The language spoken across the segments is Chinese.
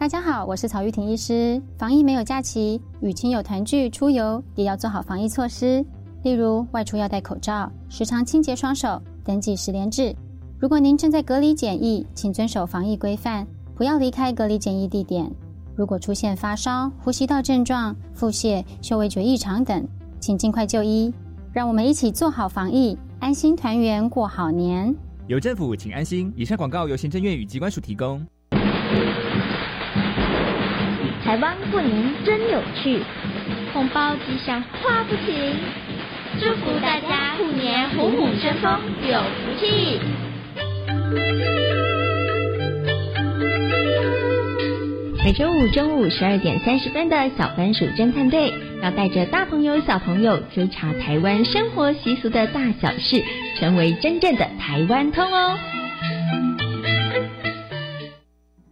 大家好，我是曹玉婷医师。防疫没有假期，与亲友团聚、出游也要做好防疫措施，例如外出要戴口罩，时常清洁双手，登记十连制。如果您正在隔离检疫，请遵守防疫规范，不要离开隔离检疫地点。如果出现发烧、呼吸道症状、腹泻、嗅味觉异常等，请尽快就医。让我们一起做好防疫，安心团圆过好年。有政府，请安心。以上广告由行政院与机关署提供。台湾过年真有趣，红包吉祥花不停，祝福大家虎年虎虎生风，有福气。每周五中午十二点三十分的小番薯侦探队，要带着大朋友小朋友追查台湾生活习俗的大小事，成为真正的台湾通哦。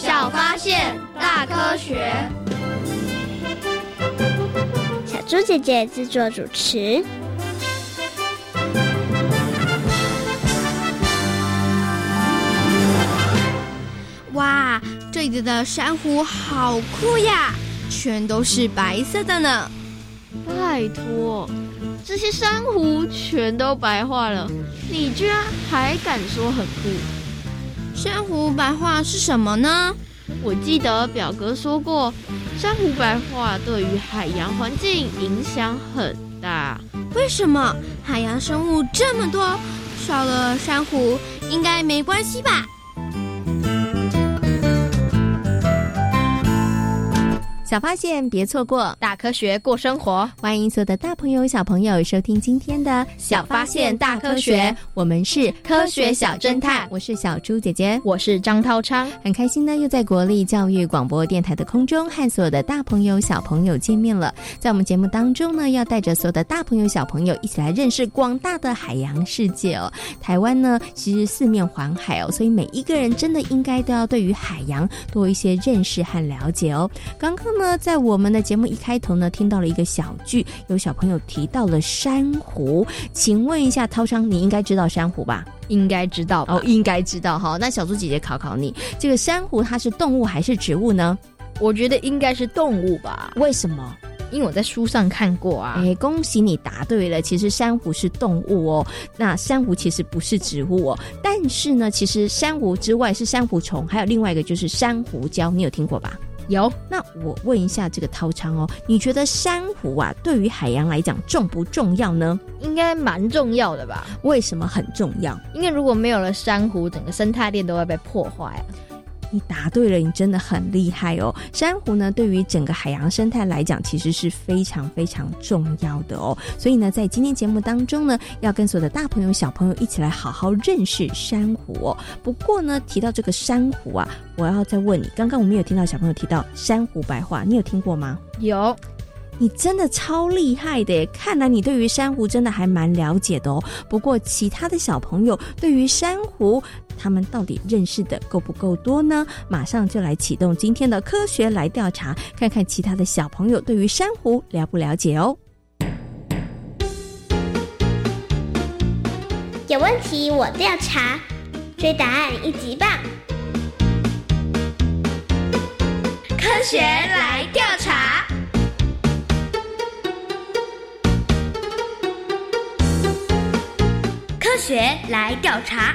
小发现，大科学。小猪姐姐制作主持。哇，这里的珊瑚好酷呀，全都是白色的呢。拜托，这些珊瑚全都白化了，你居然还敢说很酷？珊瑚白化是什么呢？我记得表哥说过，珊瑚白化对于海洋环境影响很大。为什么？海洋生物这么多，少了珊瑚应该没关系吧？小发现，别错过大科学过生活。欢迎所有的大朋友、小朋友收听今天的《小发现大科学》，我们是科学小侦探。我是小猪姐姐，我是张涛昌。很开心呢，又在国立教育广播电台的空中和所有的大朋友、小朋友见面了。在我们节目当中呢，要带着所有的大朋友、小朋友一起来认识广大的海洋世界哦。台湾呢，其实四面环海哦，所以每一个人真的应该都要对于海洋多一些认识和了解哦。刚刚。那在我们的节目一开头呢，听到了一个小剧，有小朋友提到了珊瑚，请问一下涛昌，你应该知道珊瑚吧？应该知道哦，应该知道哈。那小猪姐姐考考你，这个珊瑚它是动物还是植物呢？我觉得应该是动物吧？为什么？因为我在书上看过啊。哎，恭喜你答对了，其实珊瑚是动物哦。那珊瑚其实不是植物哦，但是呢，其实珊瑚之外是珊瑚虫，还有另外一个就是珊瑚礁，你有听过吧？有，那我问一下这个涛昌哦，你觉得珊瑚啊对于海洋来讲重不重要呢？应该蛮重要的吧？为什么很重要？因为如果没有了珊瑚，整个生态链都会被破坏。你答对了，你真的很厉害哦！珊瑚呢，对于整个海洋生态来讲，其实是非常非常重要的哦。所以呢，在今天节目当中呢，要跟所有的大朋友、小朋友一起来好好认识珊瑚哦。不过呢，提到这个珊瑚啊，我要再问你，刚刚我们有听到小朋友提到珊瑚白话，你有听过吗？有。你真的超厉害的，看来你对于珊瑚真的还蛮了解的哦。不过其他的小朋友对于珊瑚他们到底认识的够不够多呢？马上就来启动今天的科学来调查，看看其他的小朋友对于珊瑚了不了解哦。有问题我调查，追答案一级棒！科学来调查。科学来调查，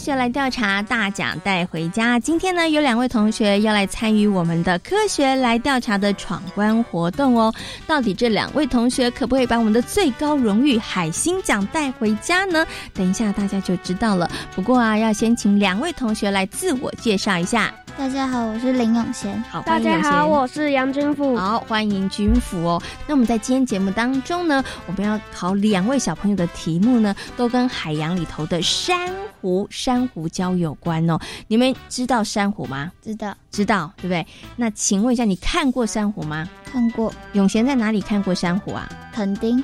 学来调查，大奖带回家。今天呢，有两位同学要来参与我们的科学来调查的闯关活动哦。到底这两位同学可不可以把我们的最高荣誉海星奖带回家呢？等一下大家就知道了。不过啊，要先请两位同学来自我介绍一下。大家好，我是林永贤。好，大家好，我是杨君福。好，欢迎君福哦。那我们在今天节目当中呢，我们要考两位小朋友的题目呢，都跟海洋里头的珊瑚、珊瑚礁有关哦。你们知道珊瑚吗？知道，知道，对不对？那请问一下，你看过珊瑚吗？看过。永贤在哪里看过珊瑚啊？垦丁。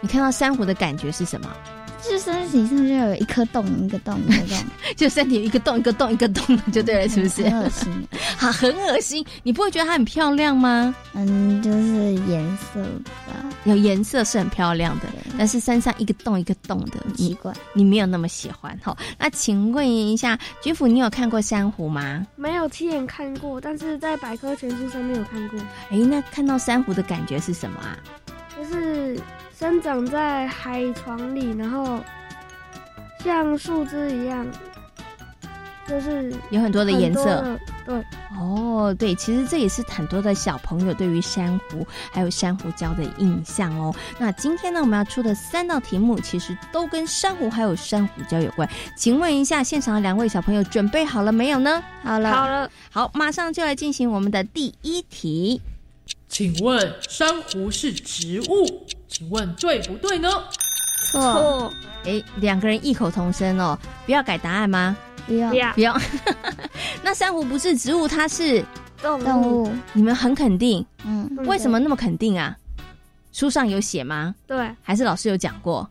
你看到珊瑚的感觉是什么？就身体上就有一颗洞，一个洞，一个洞，就身体有一个洞，一个洞，一个洞就对了，是不是？很恶心，好，很恶心。你不会觉得它很漂亮吗？嗯，就是颜色吧，有颜色是很漂亮的，但是身上一个洞一个洞的，奇怪，你没有那么喜欢哈。那请问一下，君府，你有看过珊瑚吗？没有亲眼看过，但是在百科全书上面有看过。哎，那看到珊瑚的感觉是什么啊？就是生长在海床里，然后像树枝一样，就是有很多的颜色。对，哦，对，其实这也是很多的小朋友对于珊瑚还有珊瑚礁的印象哦。那今天呢，我们要出的三道题目，其实都跟珊瑚还有珊瑚礁有关。请问一下，现场的两位小朋友准备好了没有呢？好了，好了，好，马上就来进行我们的第一题。请问珊瑚是植物？请问对不对呢？错。哎，两个人异口同声哦，不要改答案吗？不要，不要。那珊瑚不是植物，它是动物。你们很肯定？嗯。为什么那么肯定啊？书上有写吗？对。还是老师有讲过？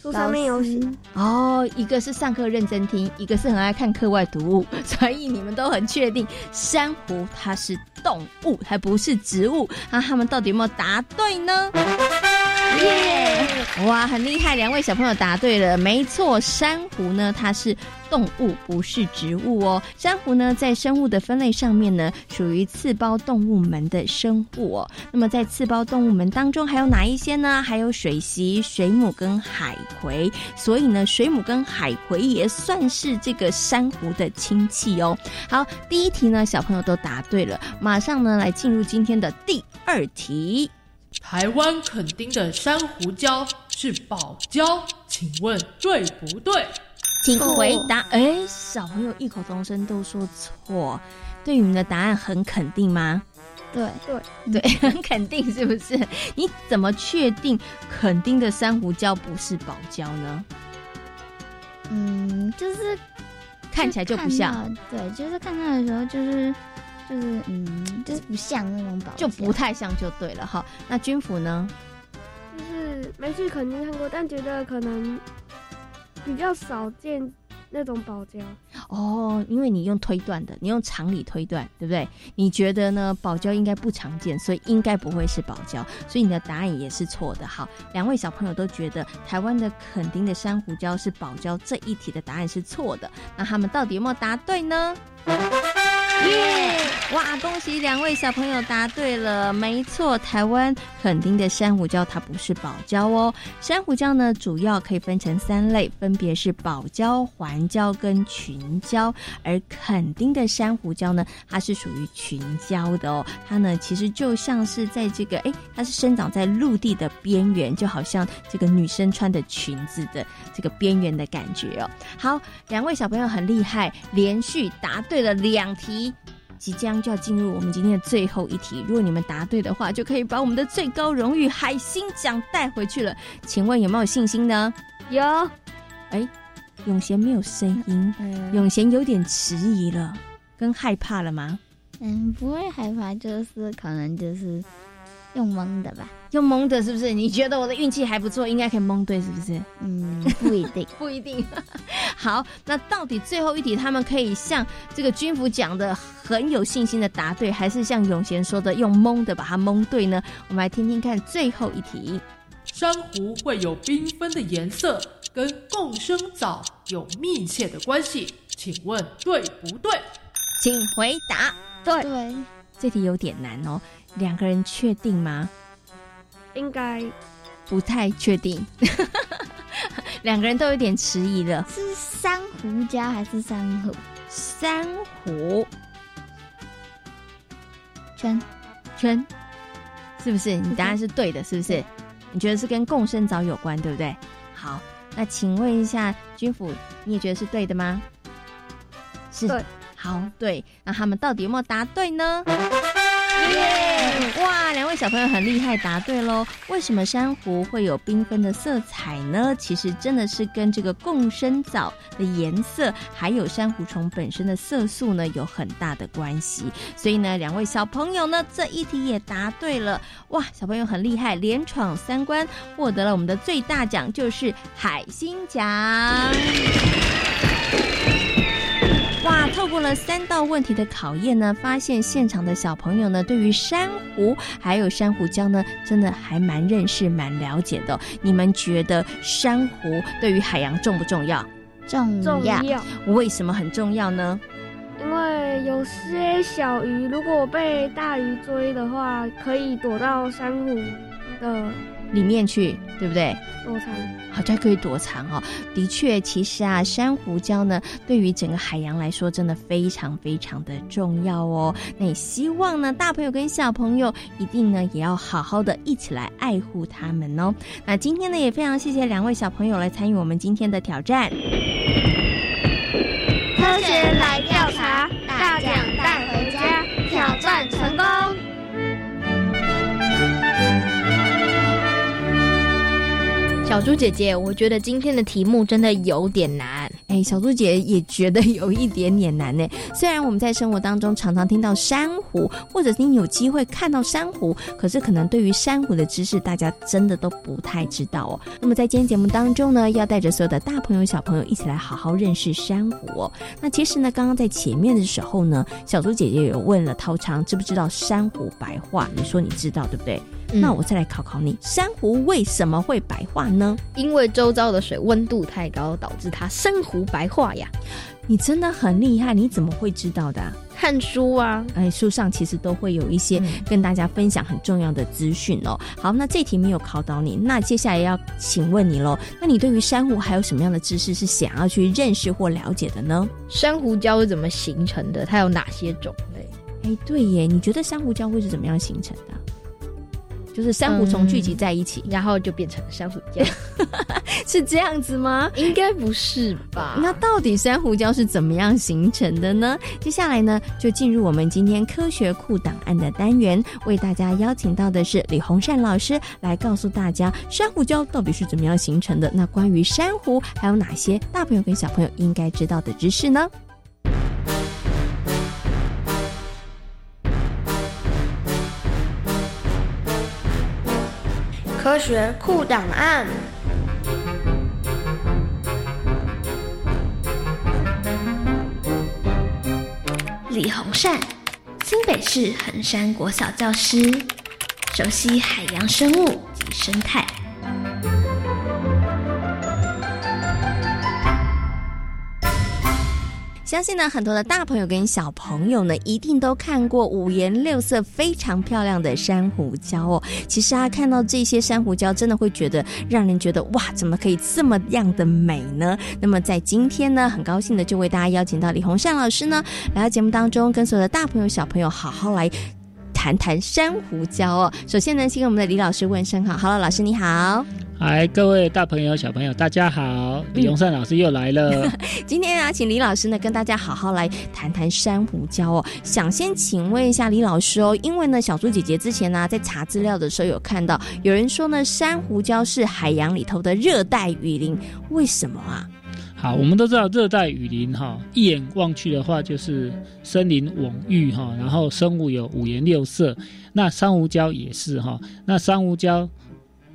书上面有写。哦，一个是上课认真听，一个是很爱看课外读物，所以你们都很确定珊瑚它是动物，还不是植物。那他们到底有没有答对呢？耶！哇，很厉害，两位小朋友答对了，没错，珊瑚呢它是动物，不是植物哦。珊瑚呢在生物的分类上面呢属于刺胞动物门的生物哦。那么在刺胞动物门当中还有哪一些呢？还有水螅、水母跟海葵，所以呢水母跟海葵也算是这个珊瑚的亲戚哦。好，第一题呢小朋友都答对了，马上呢来进入今天的第二题。台湾垦丁的珊瑚礁是宝礁，请问对不对？请回答。哎，小朋友异口同声都说错，对你们的答案很肯定吗？对对对，很肯定，是不是？你怎么确定垦丁的珊瑚礁不是宝礁呢？嗯，就是看起来就不像。对，就是看它的时候，就是就是嗯，就是不像那种宝，就不太像就对了哈。那军服呢？就是没去肯定看过，但觉得可能比较少见那种宝礁。哦，因为你用推断的，你用常理推断，对不对？你觉得呢？宝胶应该不常见，所以应该不会是宝胶，所以你的答案也是错的。好，两位小朋友都觉得台湾的垦丁的珊瑚礁是宝胶，这一题的答案是错的。那他们到底有没有答对呢？耶！哇，恭喜两位小朋友答对了，没错，台湾垦丁的珊瑚礁它不是宝礁哦。珊瑚礁呢，主要可以分成三类，分别是宝礁、环礁跟群礁。而垦丁的珊瑚礁呢，它是属于群礁的哦。它呢，其实就像是在这个，哎，它是生长在陆地的边缘，就好像这个女生穿的裙子的这个边缘的感觉哦。好，两位小朋友很厉害，连续答对了两题。即将就要进入我们今天的最后一题，如果你们答对的话，就可以把我们的最高荣誉海星奖带回去了。请问有没有信心呢？有。哎，永贤没有声音，永贤有点迟疑了，跟害怕了吗？嗯，不会害怕，就是可能就是用蒙的吧。用蒙的，是不是？你觉得我的运气还不错，应该可以蒙对，是不是？嗯，不一定，不一定。好，那到底最后一题，他们可以像这个军服讲的很有信心的答对，还是像永贤说的用蒙的把它蒙对呢？我们来听听看最后一题。珊瑚会有缤纷的颜色，跟共生藻有密切的关系，请问对不对？请回答。对。对。这题有点难哦，两个人确定吗？应该不太确定，两个人都有点迟疑了。是珊瑚礁还是珊瑚？珊瑚圈圈，是不是？你答案是对的，是不是？你觉得是跟共生藻有关，对不对？好，那请问一下君府，你也觉得是对的吗？是。好，对。那他们到底有没有答对呢？耶！哇，两位小朋友很厉害，答对喽。为什么珊瑚会有缤纷的色彩呢？其实真的是跟这个共生藻的颜色，还有珊瑚虫本身的色素呢，有很大的关系。所以呢，两位小朋友呢，这一题也答对了。哇，小朋友很厉害，连闯三关，获得了我们的最大奖，就是海星奖。哇！透过了三道问题的考验呢，发现现场的小朋友呢，对于珊瑚还有珊瑚礁呢，真的还蛮认识、蛮了解的。你们觉得珊瑚对于海洋重不重要？重要。为什么很重要呢？因为有些小鱼如果被大鱼追的话，可以躲到珊瑚的。里面去，对不对？躲藏，好像可以躲藏哦。的确，其实啊，珊瑚礁呢，对于整个海洋来说，真的非常非常的重要哦。那也希望呢，大朋友跟小朋友一定呢，也要好好的一起来爱护它们哦。那今天呢，也非常谢谢两位小朋友来参与我们今天的挑战。小猪姐姐，我觉得今天的题目真的有点难。哎，小猪姐也觉得有一点点难呢。虽然我们在生活当中常常听到珊瑚，或者你有机会看到珊瑚，可是可能对于珊瑚的知识，大家真的都不太知道哦。那么在今天节目当中呢，要带着所有的大朋友小朋友一起来好好认识珊瑚哦。那其实呢，刚刚在前面的时候呢，小猪姐姐有问了涛昌，知不知道珊瑚白化？你说你知道对不对？那我再来考考你，珊瑚为什么会白化呢？因为周遭的水温度太高，导致它珊瑚白化呀。你真的很厉害，你怎么会知道的？看书啊，哎，书上其实都会有一些跟大家分享很重要的资讯哦。好，那这题没有考到你，那接下来要请问你喽。那你对于珊瑚还有什么样的知识是想要去认识或了解的呢？珊瑚礁是怎么形成的？它有哪些种类？哎，对耶，你觉得珊瑚礁会是怎么样形成的？就是珊瑚虫聚集在一起，然后就变成珊瑚礁，是这样子吗？应该不是吧？那到底珊瑚礁是怎么样形成的呢？接下来呢，就进入我们今天科学库档案的单元，为大家邀请到的是李洪善老师来告诉大家珊瑚礁到底是怎么样形成的。那关于珊瑚还有哪些大朋友跟小朋友应该知道的知识呢？科学库档案。李洪善，新北市衡山国小教师，熟悉海洋生物及生态。相信呢，很多的大朋友跟小朋友呢，一定都看过五颜六色、非常漂亮的珊瑚礁哦。其实啊，看到这些珊瑚礁，真的会觉得让人觉得哇，怎么可以这么样的美呢？那么在今天呢，很高兴的就为大家邀请到李洪善老师呢，来到节目当中，跟所有的大朋友、小朋友好好来。谈谈珊瑚礁哦。首先呢，先跟我们的李老师问声好，Hello，老师你好。嗨，各位大朋友、小朋友，大家好！李永善老师又来了。今天啊，请李老师呢跟大家好好来谈谈珊瑚礁哦。想先请问一下李老师哦，因为呢，小猪姐姐之前呢在查资料的时候有看到有人说呢，珊瑚礁是海洋里头的热带雨林，为什么啊？好，我们都知道热带雨林哈，一眼望去的话就是森林蓊郁哈，然后生物有五颜六色。那珊瑚礁也是哈，那珊瑚礁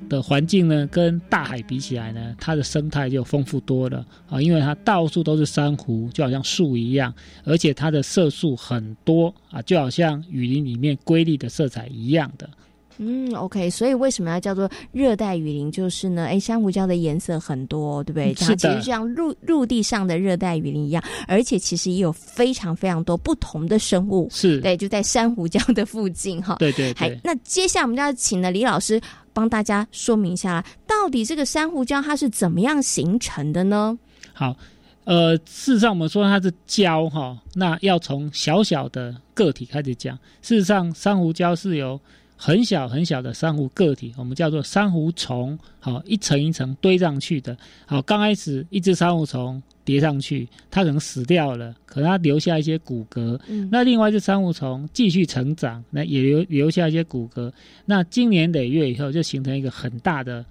的环境呢，跟大海比起来呢，它的生态就丰富多了啊，因为它到处都是珊瑚，就好像树一样，而且它的色素很多啊，就好像雨林里面瑰丽的色彩一样的。嗯，OK，所以为什么要叫做热带雨林？就是呢，哎，珊瑚礁的颜色很多，对不对？它其实像陆陆地上的热带雨林一样，而且其实也有非常非常多不同的生物。是对，就在珊瑚礁的附近哈。对对对。那接下来我们就要请了李老师帮大家说明一下，到底这个珊瑚礁它是怎么样形成的呢？好，呃，事实上我们说它是礁哈，那要从小小的个体开始讲。事实上，珊瑚礁是由很小很小的珊瑚个体，我们叫做珊瑚虫，好一层一层堆上去的。好，刚开始一只珊瑚虫叠上去，它可能死掉了，可能它留下一些骨骼。嗯那另外一只珊瑚虫继续成长，那也留留下一些骨骼。那经年累月以后，就形成一个很大的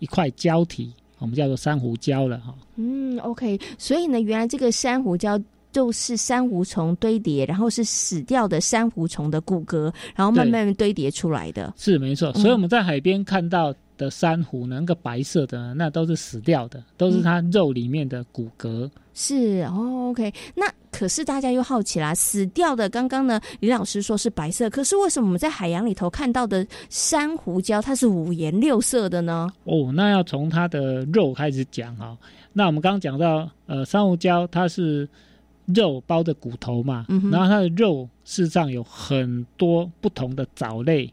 一块胶体，我们叫做珊瑚礁了哈。嗯，OK，所以呢，原来这个珊瑚礁。就是珊瑚虫堆叠，然后是死掉的珊瑚虫的骨骼，然后慢慢堆叠出来的。是没错，所以我们在海边看到的珊瑚，那个白色的，那都是死掉的，都是它肉里面的骨骼。是哦，OK。那可是大家又好奇啦，死掉的刚刚呢，李老师说是白色，可是为什么我们在海洋里头看到的珊瑚礁它是五颜六色的呢？哦，那要从它的肉开始讲哈。那我们刚刚讲到，呃，珊瑚礁它是。肉包的骨头嘛，然后它的肉事实上有很多不同的藻类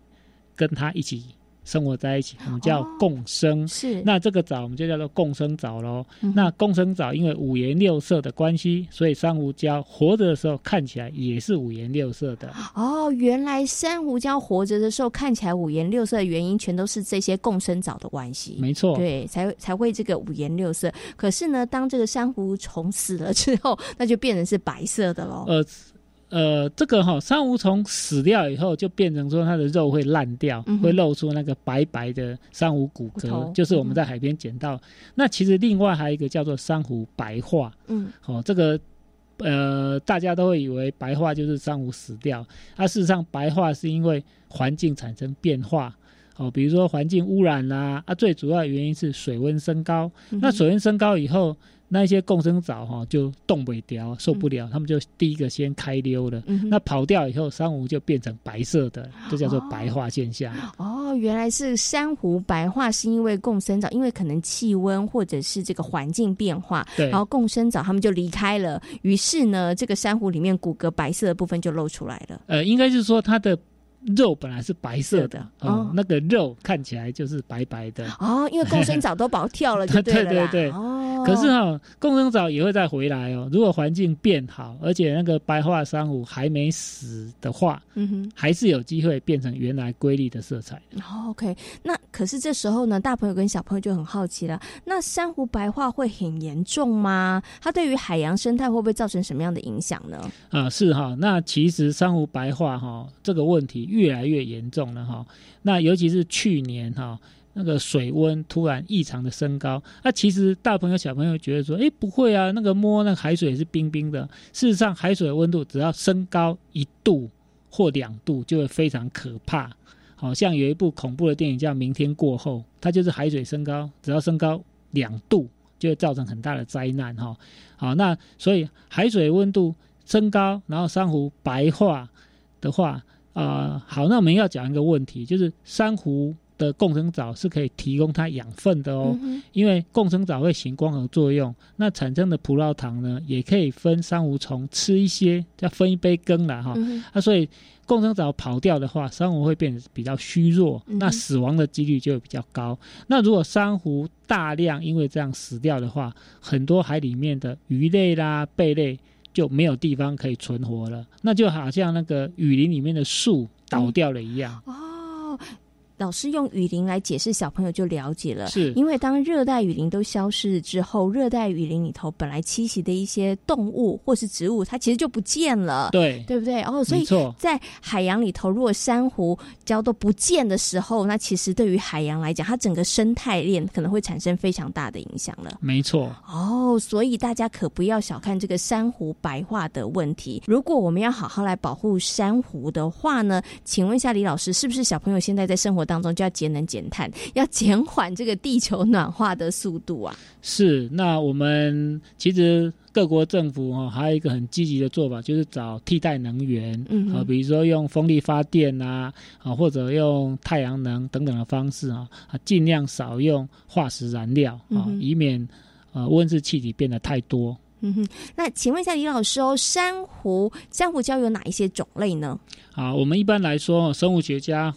跟它一起生活在一起，我们叫共生。是，那这个藻我们就叫做共生藻喽。那共生藻因为五颜六色的关系，所以珊瑚礁活着的时候看起来也是五颜六色的。哦，原来珊瑚礁活着的时候看起来五颜六色的原因，全都是这些共生藻的关系。没错，对，才才会这个五颜六色。可是呢，当这个珊瑚虫死了之后，那就变成是白色的喽。呃。呃，这个哈，珊瑚虫死掉以后，就变成说它的肉会烂掉，会露出那个白白的珊瑚骨骼，就是我们在海边捡到。那其实另外还有一个叫做珊瑚白化，嗯，哦，这个呃，大家都会以为白化就是珊瑚死掉，啊事实上白化是因为环境产生变化，哦，比如说环境污染啦，啊，最主要原因是水温升高，那水温升高以后。那些共生藻哈就冻不掉，受不了，他们就第一个先开溜了。那跑掉以后，珊瑚就变成白色的，这叫做白化现象。哦，原来是珊瑚白化是因为共生藻，因为可能气温或者是这个环境变化，然后共生藻他们就离开了，于是呢，这个珊瑚里面骨骼白色的部分就露出来了。呃，应该是说它的。肉本来是白色的哦，那个肉看起来就是白白的哦，因为共生藻都跑跳了，对对对对哦。可是哈，共生藻也会再回来哦。如果环境变好，而且那个白化珊瑚还没死的话，嗯哼，还是有机会变成原来瑰丽的色彩。OK，那可是这时候呢，大朋友跟小朋友就很好奇了，那珊瑚白化会很严重吗？它对于海洋生态会不会造成什么样的影响呢？啊，是哈，那其实珊瑚白化哈这个问题。越来越严重了哈，那尤其是去年哈，那个水温突然异常的升高，那其实大朋友小朋友觉得说，哎，不会啊，那个摸那海水是冰冰的。事实上，海水的温度只要升高一度或两度，就会非常可怕。好像有一部恐怖的电影叫《明天过后》，它就是海水升高，只要升高两度，就会造成很大的灾难哈。好，那所以海水温度升高，然后珊瑚白化的话。啊，好，那我们要讲一个问题，就是珊瑚的共生藻是可以提供它养分的哦，嗯因为共生藻会行光合作用，那产生的葡萄糖呢，也可以分珊瑚虫吃一些，叫分一杯羹了哈。嗯啊，所以共生藻跑掉的话，珊瑚会变得比较虚弱，嗯那死亡的几率就会比较高。那如果珊瑚大量因为这样死掉的话，很多海里面的鱼类啦、贝类就没有地方可以存活了，那就好像那个雨林里面的树倒掉了一样。哦，老师用雨林来解释，小朋友就了解了。是因为当热带雨林都消失之后，热带雨林里头本来栖息的一些动物或是植物，它其实就不见了。对对不对？哦，所以在海洋里头，如果珊瑚礁都不见的时候，那其实对于海洋来讲，它整个生态链可能会产生非常大的影响了。没错，哦，所以大家可不要小看这个珊瑚白化的问题。如果我们要好好来保护珊瑚的话呢，请问一下李老师，是不是小朋友现在在生活当中就要节能减碳，要减缓这个地球暖化的速度啊？是。那我们其实各国政府哦，还有一个很积极的做法，就是找替代能源，嗯啊，比如说用风力发电啊，啊，或者用太阳能等等的方式啊，啊，尽量少用化石燃料啊，嗯以免啊温室气体变得太多。嗯哼，那请问一下李老师哦，珊瑚珊瑚礁有哪一些种类呢？啊，我们一般来说，生物学家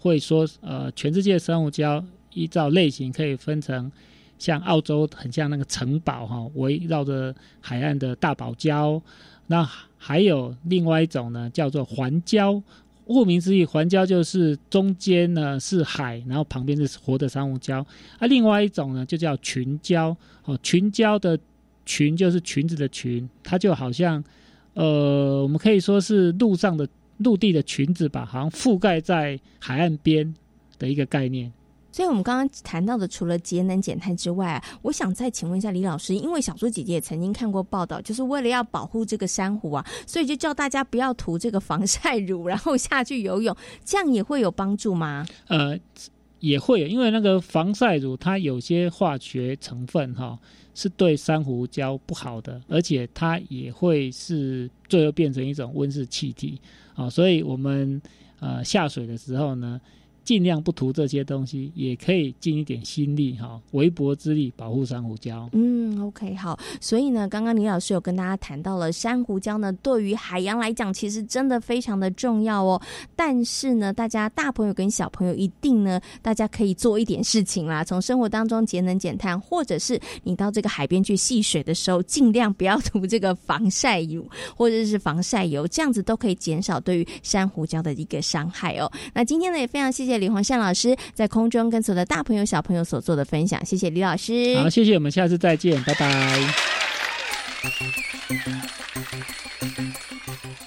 会说，呃，全世界生物礁依照类型可以分成，像澳洲很像那个城堡哈、围绕着海岸的大堡礁，那还有另外一种呢，叫做环礁。顾名思义，环礁就是中间呢是海，然后旁边是活的珊瑚礁。啊，另外一种呢就叫群礁。哦，群礁的群就是裙子的裙，它就好像，呃，我们可以说是陆上的陆地的裙子吧，好像覆盖在海岸边的一个概念。所以，我们刚刚谈到的，除了节能减碳之外，我想再请问一下李老师，因为小猪姐姐也曾经看过报道，就是为了要保护这个珊瑚啊，所以就叫大家不要涂这个防晒乳，然后下去游泳，这样也会有帮助吗？呃，也会，因为那个防晒乳它有些化学成分哈、是对珊瑚礁不好的，而且它也会是最后变成一种温室气体啊、所以我们呃下水的时候呢。尽量不涂这些东西，也可以尽一点心力哈，微薄之力保护珊瑚礁。嗯，OK，好。所以呢，刚刚李老师有跟大家谈到了珊瑚礁呢，对于海洋来讲，其实真的非常的重要哦。但是呢，大家大朋友跟小朋友一定呢，大家可以做一点事情啦，从生活当中节能减碳，或者是你到这个海边去戏水的时候，尽量不要涂这个防晒乳或者是防晒油，这样子都可以减少对于珊瑚礁的一个伤害哦。那今天呢，也非常谢谢李洪善老师在空中跟所有的大朋友小朋友所做的分享，谢谢李老师。好，谢谢，我们下次再见，拜拜。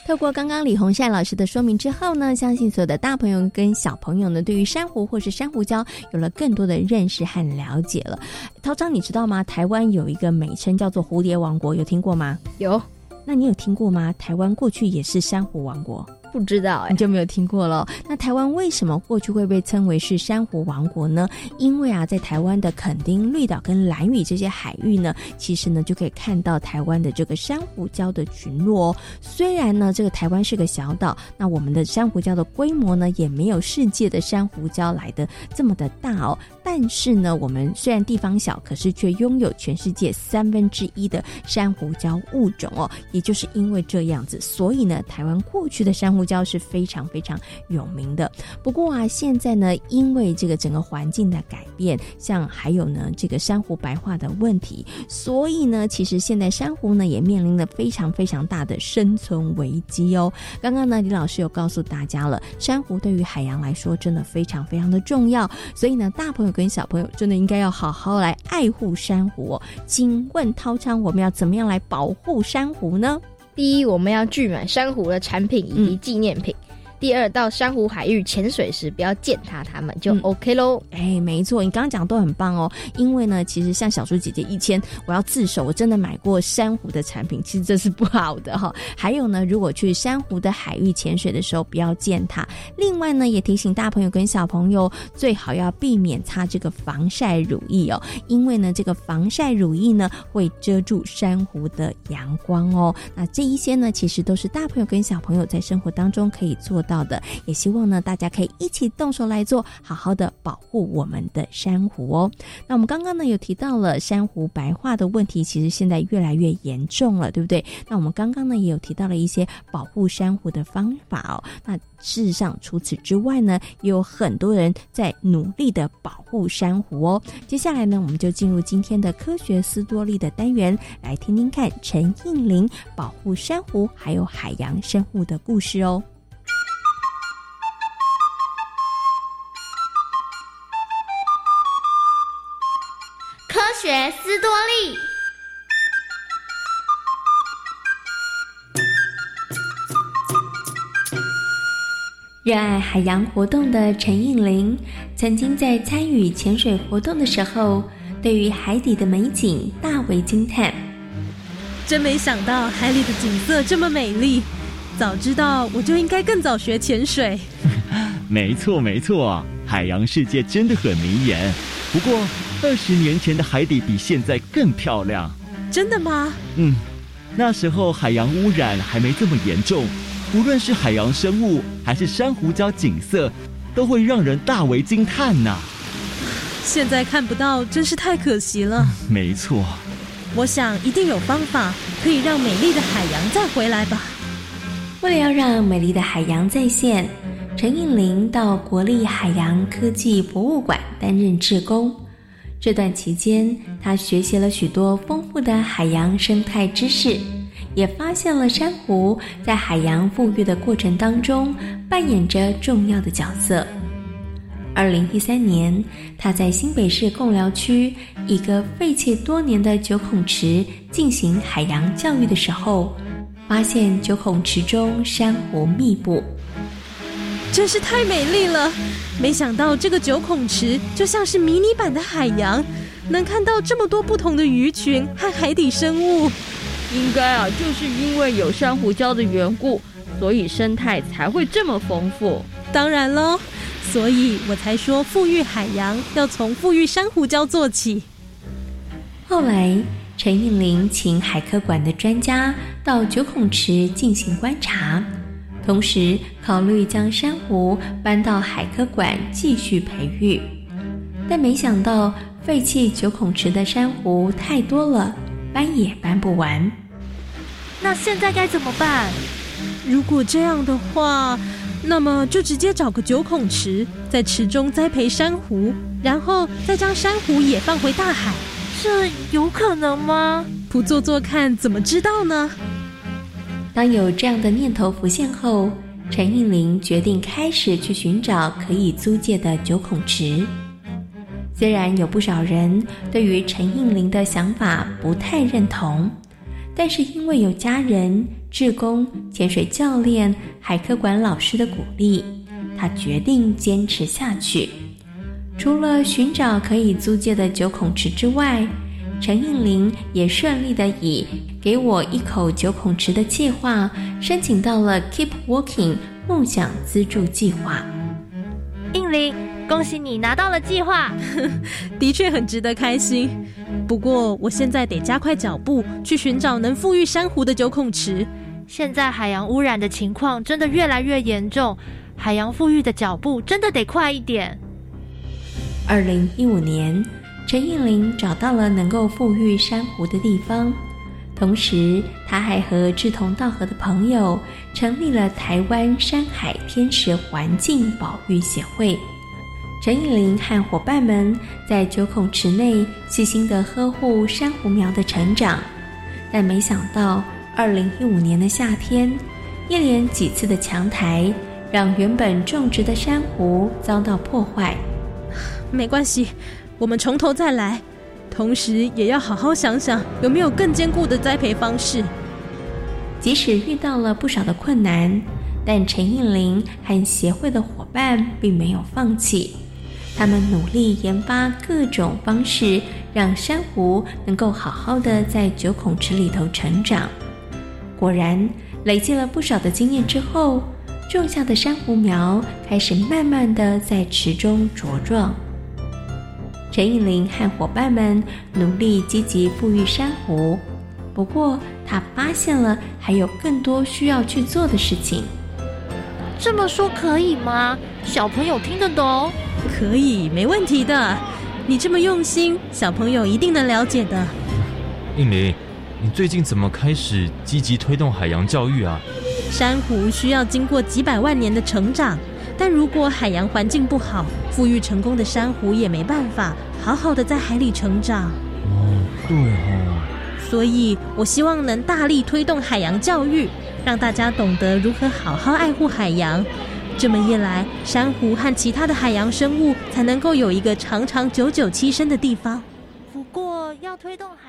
透过刚刚李洪善老师的说明之后呢，相信所有的大朋友跟小朋友呢，对于珊瑚或是珊瑚礁有了更多的认识和了解了。涛章，你知道吗？台湾有一个美称叫做蝴蝶王国，有听过吗？有。那你有听过吗？台湾过去也是珊瑚王国。不知道、你就没有听过了。那台湾为什么过去会被称为是珊瑚王国呢？因为啊，在台湾的垦丁、绿岛跟兰屿这些海域呢，其实呢就可以看到台湾的这个珊瑚礁的群落哦。虽然呢，这个台湾是个小岛，那我们的珊瑚礁的规模呢，也没有世界的珊瑚礁来的这么的大哦。但是呢，我们虽然地方小，可是却拥有全世界三分之一的珊瑚礁物种哦。也就是因为这样子，所以呢，台湾过去的珊瑚礁是非常非常有名的。不过啊，现在呢，因为这个整个环境的改变，像还有呢这个珊瑚白化的问题，所以呢，其实现在珊瑚呢也面临了非常非常大的生存危机哦。刚刚呢，李老师有告诉大家了，珊瑚对于海洋来说真的非常非常的重要，所以呢，大朋友跟小朋友真的应该要好好来爱护珊瑚。请问涛昌，我们要怎么样来保护珊瑚呢？第一，我们要拒买珊瑚的产品以及纪念品。第二，到珊瑚海域潜水时不要践踏它们，就 OK 喽。哎，没错，你刚刚讲都很棒哦。因为呢，其实像小猪姐姐以前我要自首，我真的买过珊瑚的产品，其实这是不好的哈、还有呢，如果去珊瑚的海域潜水的时候，不要践踏。另外呢，也提醒大朋友跟小朋友，最好要避免擦这个防晒乳液哦，因为呢，这个防晒乳液呢会遮住珊瑚的阳光哦。那这一些呢，其实都是大朋友跟小朋友在生活当中可以做到。到的，也希望呢大家可以一起动手来做，好好的保护我们的珊瑚哦。那我们刚刚呢有提到了珊瑚白化的问题，其实现在越来越严重了，对不对？那我们刚刚呢也有提到了一些保护珊瑚的方法哦。那事实上除此之外呢，也有很多人在努力的保护珊瑚哦。接下来呢，我们就进入今天的科学斯多利的单元，来听听看陈应林保护珊瑚还有海洋生物的故事哦。学斯多利。热爱海洋活动的陈应林，曾经在参与潜水活动的时候，对于海底的美景大为惊叹。真没想到海里的景色这么美丽，早知道我就应该更早学潜水。没错没错，海洋世界真的很迷人。不过二十年前的海底比现在更漂亮。真的吗？嗯，那时候海洋污染还没这么严重。无论是海洋生物还是珊瑚礁景色，都会让人大为惊叹呐。现在看不到，真是太可惜了。没错，我想一定有方法可以让美丽的海洋再回来吧。为了要让美丽的海洋再现，陈应林到国立海洋科技博物馆担任志工。这段期间，他学习了许多丰富的海洋生态知识。也发现了珊瑚在海洋富裕的过程当中扮演着重要的角色。二零一三年，他在新北市贡寮区一个废弃多年的九孔池进行海洋教育的时候，发现九孔池中珊瑚密布，真是太美丽了！没想到这个九孔池就像是迷你版的海洋，能看到这么多不同的鱼群和海底生物。应该啊，就是因为有珊瑚礁的缘故，所以生态才会这么丰富。当然喽，所以我才说富裕海洋要从富裕珊瑚礁做起。后来，陈应林请海科馆的专家到九孔池进行观察，同时考虑将珊瑚搬到海科馆继续培育，但没想到废弃九孔池的珊瑚太多了，搬也搬不完。那现在该怎么办？如果这样的话，那么就直接找个九孔池，在池中栽培珊瑚，然后再将珊瑚也放回大海。这有可能吗？不做做看，怎么知道呢？当有这样的念头浮现后，陈应林决定开始去寻找可以租借的九孔池。虽然有不少人对于陈应林的想法不太认同。但是因为有家人、志工、潜水教练、海科馆老师的鼓励，他决定坚持下去。除了寻找可以租借的九孔池之外，陈应林也顺利的以“给我一口九孔池”的计划申请到了 Keep Working 梦想资助计划。应林，恭喜你拿到了计划，的确很值得开心。不过，我现在得加快脚步去寻找能富裕珊瑚的九孔池。现在海洋污染的情况真的越来越严重，海洋富裕的脚步真的得快一点。二零一五年，陈应林找到了能够富裕珊瑚的地方，同时他还和志同道合的朋友成立了台湾山海天池环境保育协会。陈以林和伙伴们在九孔池内细心的呵护珊瑚苗的成长，但没想到，二零一五年的夏天，一连几次的强台让原本种植的珊瑚遭到破坏。没关系，我们从头再来，同时也要好好想想有没有更坚固的栽培方式。即使遇到了不少的困难，但陈应林和协会的伙伴并没有放弃。他们努力研发各种方式，让珊瑚能够好好的在九孔池里头成长。果然，累积了不少的经验之后，种下的珊瑚苗开始慢慢的在池中茁壮。陈以林和伙伴们努力积极富裕珊瑚，不过他发现了还有更多需要去做的事情。这么说可以吗？小朋友听得懂？可以，没问题的。你这么用心，小朋友一定能了解的。应林，你最近怎么开始积极推动海洋教育啊？珊瑚需要经过几百万年的成长，但如果海洋环境不好，富裕成功的珊瑚也没办法好好的在海里成长。哦，对哦。所以我希望能大力推动海洋教育，让大家懂得如何好好爱护海洋。这么一来，珊瑚和其他的海洋生物才能够有一个长长久久栖身的地方。不过，要推动海。